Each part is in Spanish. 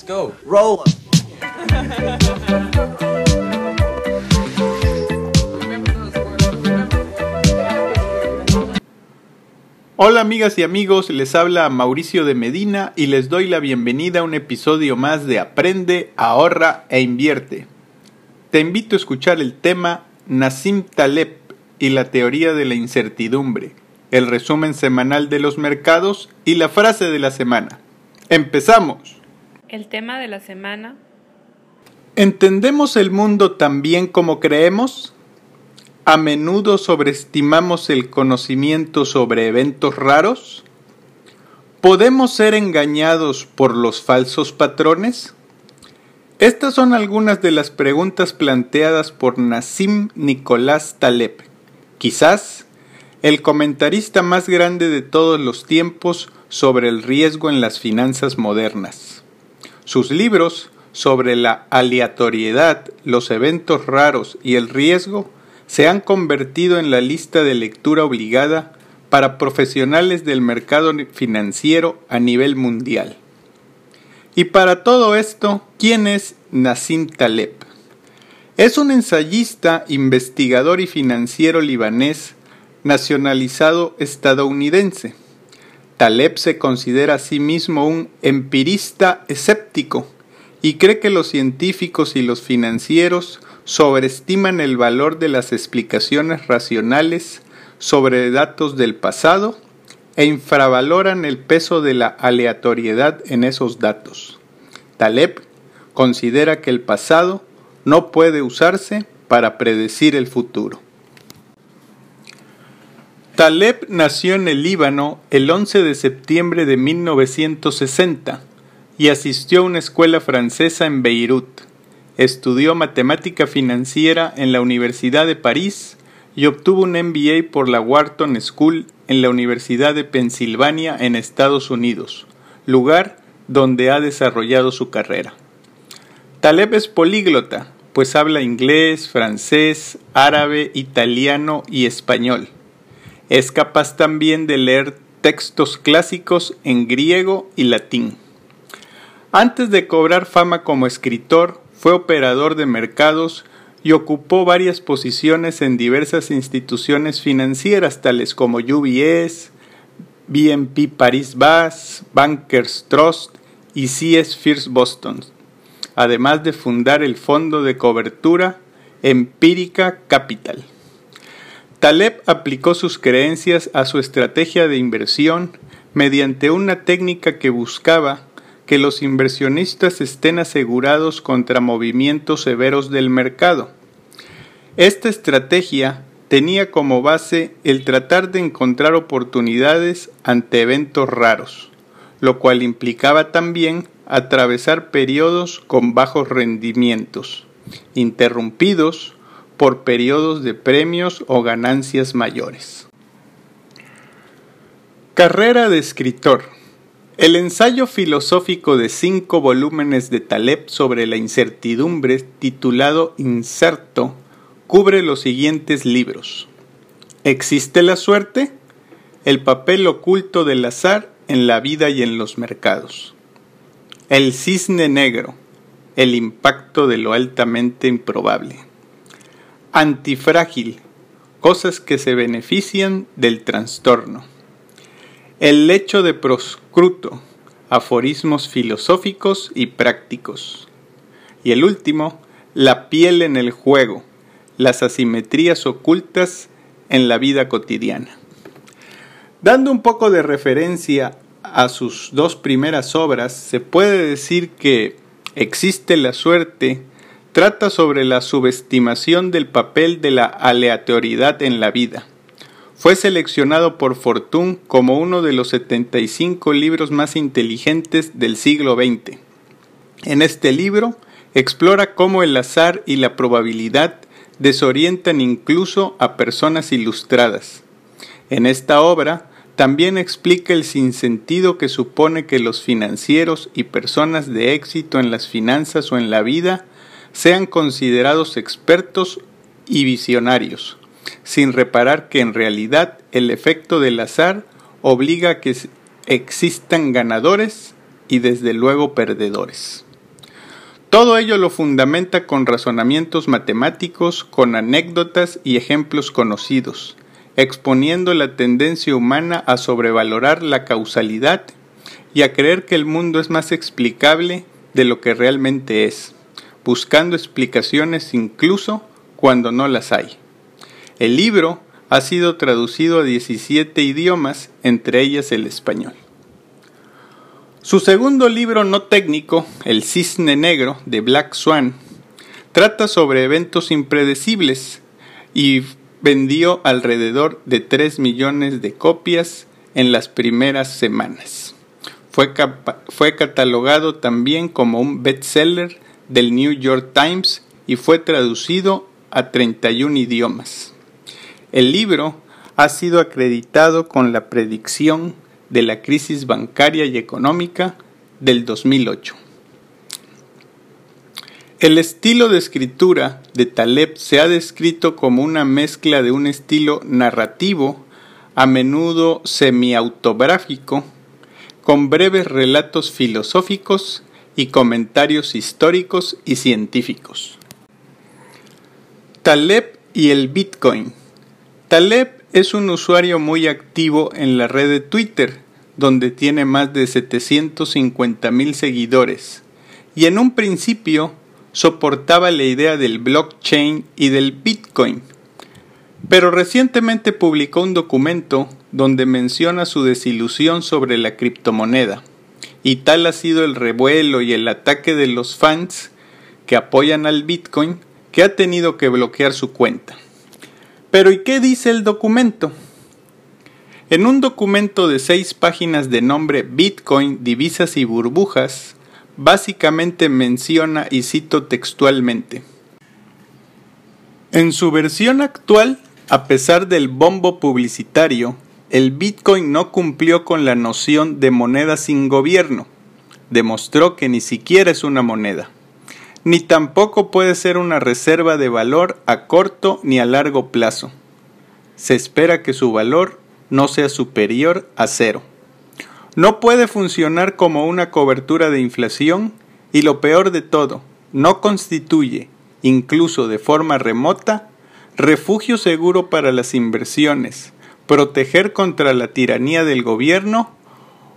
Let's go. Roll. Hola amigas y amigos, les habla Mauricio de Medina y les doy la bienvenida a un episodio más de Aprende, ahorra e invierte. Te invito a escuchar el tema Nassim Taleb y la teoría de la incertidumbre, el resumen semanal de los mercados y la frase de la semana. ¡Empezamos! El tema de la semana. ¿Entendemos el mundo tan bien como creemos? ¿A menudo sobreestimamos el conocimiento sobre eventos raros? ¿Podemos ser engañados por los falsos patrones? Estas son algunas de las preguntas planteadas por Nassim Nicolás Taleb, quizás el comentarista más grande de todos los tiempos sobre el riesgo en las finanzas modernas. Sus libros sobre la aleatoriedad, los eventos raros y el riesgo se han convertido en la lista de lectura obligada para profesionales del mercado financiero a nivel mundial. Y para todo esto, ¿quién es Nassim Taleb? Es un ensayista, investigador y financiero libanés nacionalizado estadounidense. Taleb se considera a sí mismo un empirista escéptico y cree que los científicos y los financieros sobreestiman el valor de las explicaciones racionales sobre datos del pasado e infravaloran el peso de la aleatoriedad en esos datos. Taleb considera que el pasado no puede usarse para predecir el futuro. Taleb nació en el Líbano el 11 de septiembre de 1960 y asistió a una escuela francesa en Beirut. Estudió matemática financiera en la Universidad de París y obtuvo un MBA por la Wharton School en la Universidad de Pensilvania en Estados Unidos, lugar donde ha desarrollado su carrera. Taleb es políglota, pues habla inglés, francés, árabe, italiano y español. Es capaz también de leer textos clásicos en griego y latín. Antes de cobrar fama como escritor, fue operador de mercados y ocupó varias posiciones en diversas instituciones financieras tales como UBS, BNP Paribas, Bankers Trust y CS First Boston, además de fundar el fondo de cobertura Empírica Capital. Taleb aplicó sus creencias a su estrategia de inversión mediante una técnica que buscaba que los inversionistas estén asegurados contra movimientos severos del mercado. Esta estrategia tenía como base el tratar de encontrar oportunidades ante eventos raros, lo cual implicaba también atravesar periodos con bajos rendimientos, interrumpidos por periodos de premios o ganancias mayores. Carrera de escritor. El ensayo filosófico de cinco volúmenes de Taleb sobre la incertidumbre, titulado Incerto, cubre los siguientes libros. ¿Existe la suerte? El papel oculto del azar en la vida y en los mercados. El cisne negro, el impacto de lo altamente improbable. Antifrágil, cosas que se benefician del trastorno. El lecho de proscruto, aforismos filosóficos y prácticos. Y el último, la piel en el juego, las asimetrías ocultas en la vida cotidiana. Dando un poco de referencia a sus dos primeras obras, se puede decir que Existe la suerte trata sobre la subestimación del papel de la aleatoriedad en la vida fue seleccionado por Fortune como uno de los 75 libros más inteligentes del siglo XX. En este libro explora cómo el azar y la probabilidad desorientan incluso a personas ilustradas. En esta obra también explica el sinsentido que supone que los financieros y personas de éxito en las finanzas o en la vida sean considerados expertos y visionarios sin reparar que en realidad el efecto del azar obliga a que existan ganadores y desde luego perdedores. Todo ello lo fundamenta con razonamientos matemáticos, con anécdotas y ejemplos conocidos, exponiendo la tendencia humana a sobrevalorar la causalidad y a creer que el mundo es más explicable de lo que realmente es, buscando explicaciones incluso cuando no las hay. El libro ha sido traducido a 17 idiomas, entre ellas el español. Su segundo libro no técnico, El Cisne Negro, de Black Swan, trata sobre eventos impredecibles y vendió alrededor de 3 millones de copias en las primeras semanas. Fue, fue, catalogado también como un bestseller del New York Times y fue traducido a 31 idiomas. El libro ha sido acreditado con la predicción de la crisis bancaria y económica del 2008. El estilo de escritura de Taleb se ha descrito como una mezcla de un estilo narrativo, a menudo semiautográfico, con breves relatos filosóficos y comentarios históricos y científicos. Taleb y el Bitcoin. Taleb es un usuario muy activo en la red de Twitter, donde tiene más de 750 mil seguidores, y en un principio soportaba la idea del blockchain y del Bitcoin. Pero recientemente publicó un documento donde menciona su desilusión sobre la criptomoneda, y tal ha sido el revuelo y el ataque de los fans que apoyan al Bitcoin que ha tenido que bloquear su cuenta. Pero ¿y qué dice el documento? En un documento de seis páginas de nombre Bitcoin, divisas y burbujas, básicamente menciona y cito textualmente. En su versión actual, a pesar del bombo publicitario, el Bitcoin no cumplió con la noción de moneda sin gobierno. Demostró que ni siquiera es una moneda ni tampoco puede ser una reserva de valor a corto ni a largo plazo. Se espera que su valor no sea superior a cero. No puede funcionar como una cobertura de inflación y lo peor de todo, no constituye, incluso de forma remota, refugio seguro para las inversiones, proteger contra la tiranía del gobierno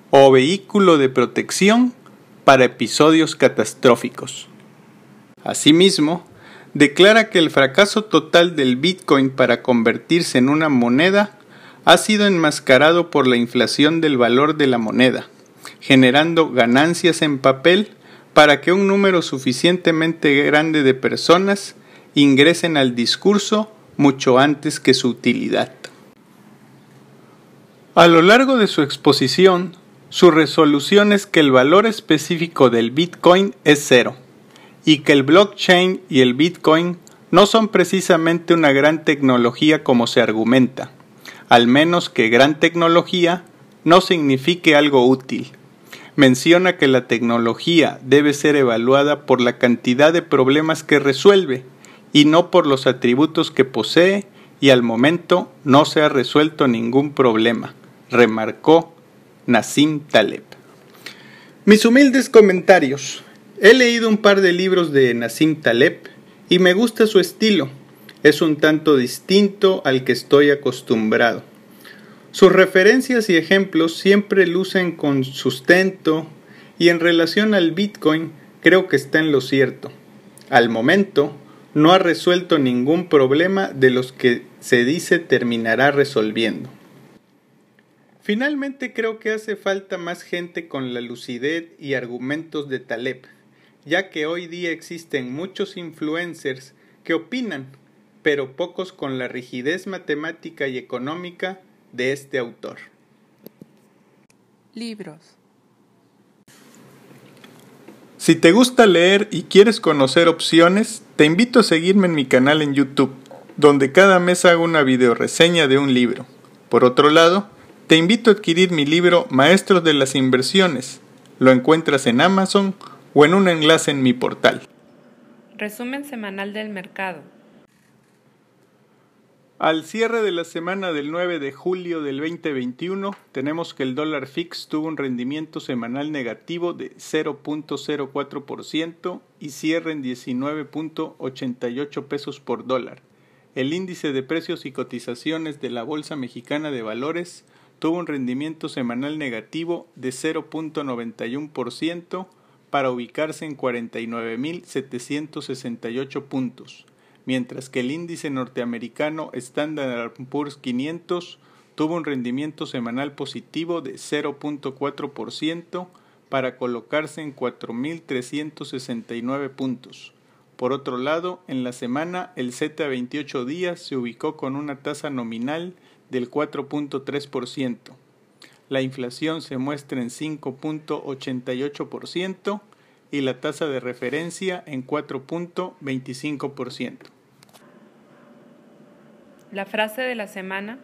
o vehículo de protección para episodios catastróficos. Asimismo, declara que el fracaso total del Bitcoin para convertirse en una moneda ha sido enmascarado por la inflación del valor de la moneda, generando ganancias en papel para que un número suficientemente grande de personas ingresen al discurso mucho antes que su utilidad. A lo largo de su exposición, su resolución es que el valor específico del Bitcoin es cero y que el blockchain y el Bitcoin no son precisamente una gran tecnología como se argumenta, al menos que gran tecnología no signifique algo útil. Menciona que la tecnología debe ser evaluada por la cantidad de problemas que resuelve y no por los atributos que posee y al momento no se ha resuelto ningún problema, remarcó Nassim Taleb. Mis humildes comentarios. He leído un par de libros de Nassim Taleb y me gusta su estilo. Es un tanto distinto al que estoy acostumbrado. Sus referencias y ejemplos siempre lucen con sustento y en relación al Bitcoin creo que está en lo cierto. Al momento no ha resuelto ningún problema de los que se dice terminará resolviendo. Finalmente creo que hace falta más gente con la lucidez y argumentos de Taleb ya que hoy día existen muchos influencers que opinan, pero pocos con la rigidez matemática y económica de este autor. Libros. Si te gusta leer y quieres conocer opciones, te invito a seguirme en mi canal en YouTube, donde cada mes hago una videoreseña de un libro. Por otro lado, te invito a adquirir mi libro Maestros de las Inversiones. Lo encuentras en Amazon o en un enlace en mi portal. Resumen semanal del mercado. Al cierre de la semana del 9 de julio del 2021, tenemos que el dólar fix tuvo un rendimiento semanal negativo de 0.04% y cierre en 19.88 pesos por dólar. El índice de precios y cotizaciones de la Bolsa Mexicana de Valores tuvo un rendimiento semanal negativo de 0.91% para ubicarse en 49.768 puntos mientras que el índice norteamericano Standard Poor's 500 tuvo un rendimiento semanal positivo de 0.4% para colocarse en 4.369 puntos. Por otro lado, en la semana el Z 28 días se ubicó con una tasa nominal del 4.3%. La inflación se muestra en 5.88% y la tasa de referencia en 4.25%. La frase de la semana.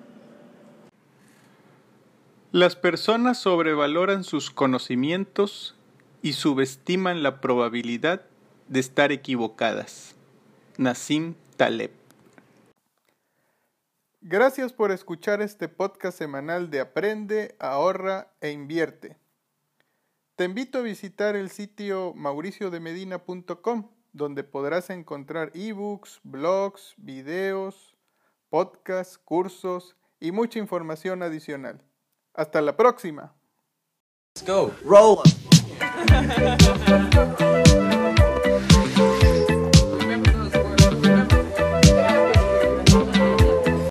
Las personas sobrevaloran sus conocimientos y subestiman la probabilidad de estar equivocadas. Nassim Taleb. Gracias por escuchar este podcast semanal de Aprende, ahorra e invierte. Te invito a visitar el sitio mauriciodemedina.com, donde podrás encontrar ebooks, blogs, videos, podcasts, cursos y mucha información adicional. Hasta la próxima. Let's go. Roll.